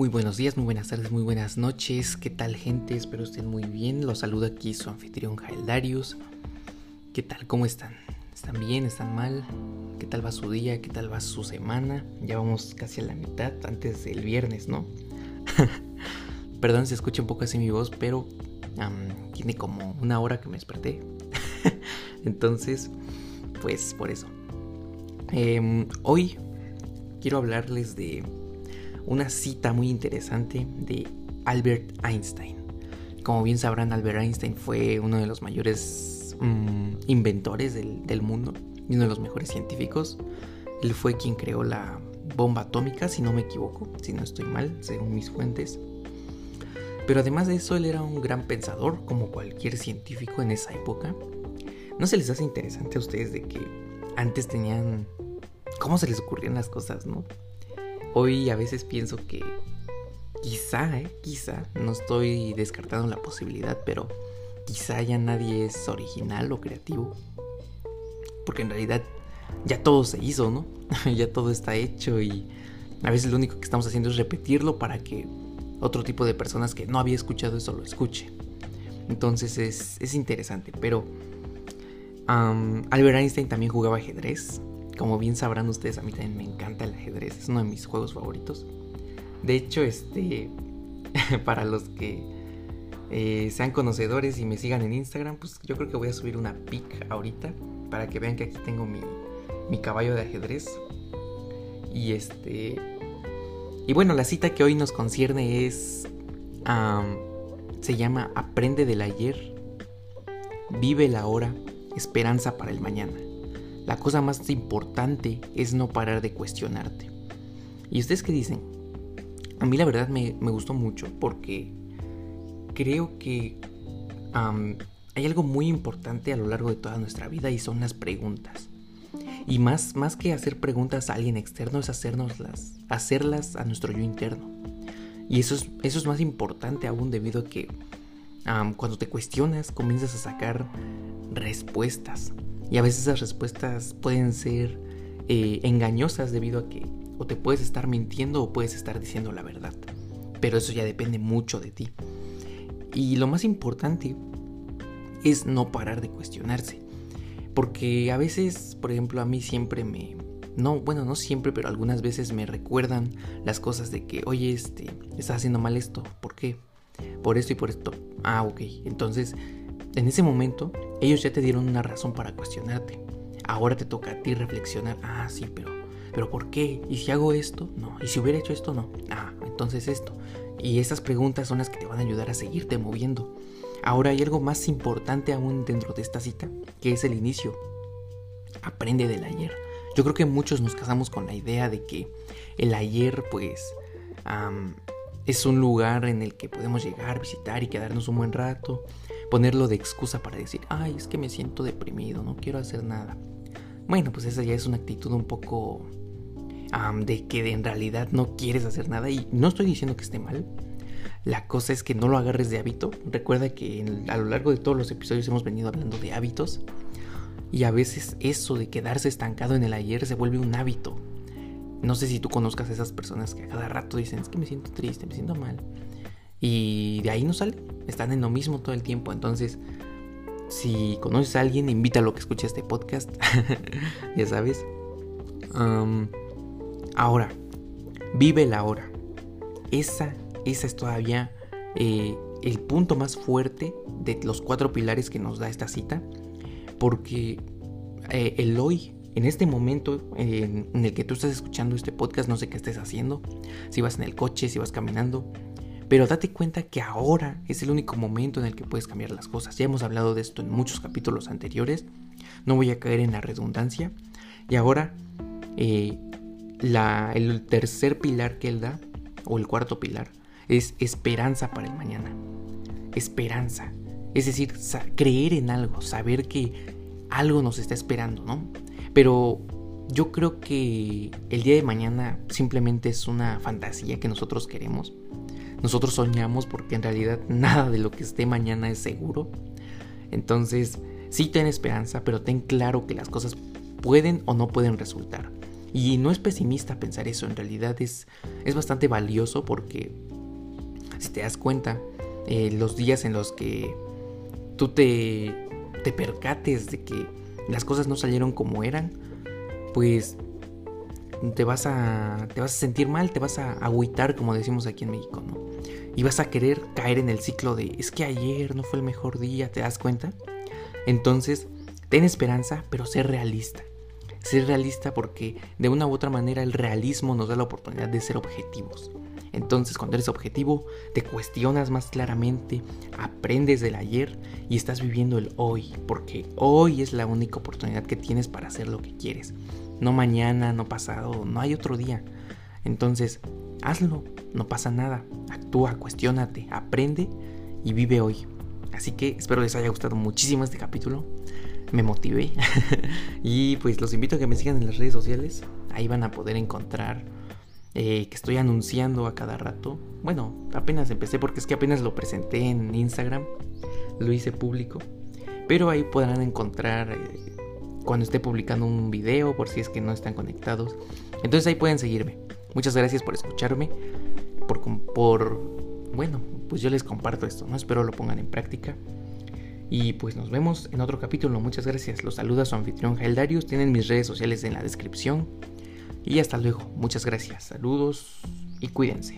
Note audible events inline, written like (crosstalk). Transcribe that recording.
Muy buenos días, muy buenas tardes, muy buenas noches. ¿Qué tal gente? Espero estén muy bien. Los saluda aquí su anfitrión Jael Darius. ¿Qué tal? ¿Cómo están? ¿Están bien? ¿Están mal? ¿Qué tal va su día? ¿Qué tal va su semana? Ya vamos casi a la mitad, antes del viernes, ¿no? (laughs) Perdón si escucha un poco así mi voz, pero tiene como una hora que me desperté. (laughs) Entonces, pues por eso. Em, hoy quiero hablarles de una cita muy interesante de Albert Einstein. Como bien sabrán, Albert Einstein fue uno de los mayores mm, inventores del, del mundo y uno de los mejores científicos. Él fue quien creó la bomba atómica, si no me equivoco, si no estoy mal, según mis fuentes. Pero además de eso, él era un gran pensador, como cualquier científico en esa época. ¿No se les hace interesante a ustedes de que antes tenían... ¿Cómo se les ocurrían las cosas, no? Hoy a veces pienso que quizá, eh, quizá, no estoy descartando la posibilidad, pero quizá ya nadie es original o creativo. Porque en realidad ya todo se hizo, ¿no? (laughs) ya todo está hecho y a veces lo único que estamos haciendo es repetirlo para que otro tipo de personas que no había escuchado eso lo escuche. Entonces es, interesante, pero Albert Einstein también jugaba ajedrez. Como bien sabrán ustedes, a mí también me encanta el ajedrez, es uno de mis juegos favoritos. De hecho, este, (laughs) para los que eh, sean conocedores y me sigan en Instagram, pues yo creo que voy a subir una pic ahorita para que vean que aquí tengo mi, mi caballo de ajedrez. Y este, y bueno, la cita que hoy nos concierne es, se llama Aprende del ayer, vive la hora, esperanza para el mañana. La cosa más importante es no parar de cuestionarte. ¿Y ustedes qué dicen? A mí la verdad me, gustó mucho porque creo que hay algo muy importante a lo largo de toda nuestra vida y son las preguntas. Y más, más que hacer preguntas a alguien externo es hacernoslas, hacerlas a nuestro yo interno. Y eso es, eso es más importante aún debido a que cuando te cuestionas comienzas a sacar respuestas. Y a veces esas respuestas pueden ser eh, engañosas debido a que o te puedes estar mintiendo o puedes estar diciendo la verdad. Pero eso ya depende mucho de ti. Y lo más importante es no parar de cuestionarse. Porque a veces, por ejemplo, a mí siempre me... No, bueno, no siempre, pero algunas veces me recuerdan las cosas de que, oye, este, estás haciendo mal esto. ¿Por qué? Por esto y por esto. Ah, ok. Entonces, en ese momento, ellos ya te dieron una razón para cuestionarte. Ahora te toca a ti reflexionar. Ah, sí, pero, pero ¿por qué? ¿Y si hago esto? No. ¿Y si hubiera hecho esto? No. Ah, entonces esto. Y esas preguntas son las que te van a ayudar a seguirte moviendo. Ahora hay algo más importante aún dentro de esta cita, que es el inicio. Aprende del ayer. Yo creo que muchos nos casamos con la idea de que el ayer, pues, es un lugar en el que podemos llegar, visitar y quedarnos un buen rato, ponerlo de excusa para decir, ay, es que me siento deprimido, no quiero hacer nada. Bueno, pues esa ya es una actitud un poco de que en realidad no quieres hacer nada y no estoy diciendo que esté mal, la cosa es que no lo agarres de hábito. Recuerda que a lo largo de todos los episodios hemos venido hablando de hábitos. Y a veces eso de quedarse estancado en el ayer se vuelve un hábito. No sé si tú conozcas a esas personas que a cada rato dicen, es que me siento triste, me siento mal. Y de ahí no sale. Están en lo mismo todo el tiempo. Entonces, si conoces a alguien, invítalo a que escuche este podcast. (laughs) ya sabes. ahora, vive la hora. Esa ese es todavía eh, el punto más fuerte de los cuatro pilares que nos da esta cita, porque eh, el hoy, en este momento en, el que tú estás escuchando este podcast, no sé qué estés haciendo, si vas en el coche, si vas caminando, pero date cuenta que ahora es el único momento en el que puedes cambiar las cosas. Ya hemos hablado de esto en muchos capítulos anteriores, no voy a caer en la redundancia, y ahora eh, el tercer pilar que él da, o el cuarto pilar, es esperanza para el mañana. Esperanza. Es decir, creer en algo, saber que algo nos está esperando, ¿no? Pero yo creo que el día de mañana simplemente es una fantasía que nosotros queremos. Nosotros soñamos porque en realidad nada de lo que esté mañana es seguro. Entonces, sí ten esperanza, pero ten claro que las cosas pueden o no pueden resultar. Y no es pesimista pensar eso, en realidad es, es bastante valioso porque si te das cuenta, eh, los días en los que tú te, te percates de que las cosas no salieron como eran, pues te vas a, te vas a sentir mal, te vas a agüitar, como decimos aquí en México, ¿no? Y vas a querer caer en el ciclo de, es que ayer no fue el mejor día, ¿te das cuenta? Entonces, ten esperanza, pero sé realista. Ser realista porque de una u otra manera el realismo nos da la oportunidad de ser objetivos. Entonces cuando eres objetivo, te cuestionas más claramente, aprendes del ayer y estás viviendo el hoy, porque hoy es la única oportunidad que tienes para hacer lo que quieres. No mañana, no pasado, no hay otro día. Entonces, hazlo, no pasa nada. Actúa, cuestiónate, aprende y vive hoy. Así que espero les haya gustado muchísimo este capítulo. Me motivé. (laughs) y pues los invito a que me sigan en las redes sociales. Ahí van a poder encontrar eh, que estoy anunciando a cada rato. Bueno, apenas empecé porque es que apenas lo presenté en Instagram. Lo hice público. Pero ahí podrán encontrar eh, cuando esté publicando un video por si es que no están conectados. Entonces ahí pueden seguirme. Muchas gracias por escucharme. Por, bueno, pues yo les comparto esto, ¿no? Espero lo pongan en práctica. Y pues nos vemos en otro capítulo. Muchas gracias. Los saluda su anfitrión Darius Tienen mis redes sociales en la descripción. Y hasta luego. Muchas gracias. Saludos y cuídense.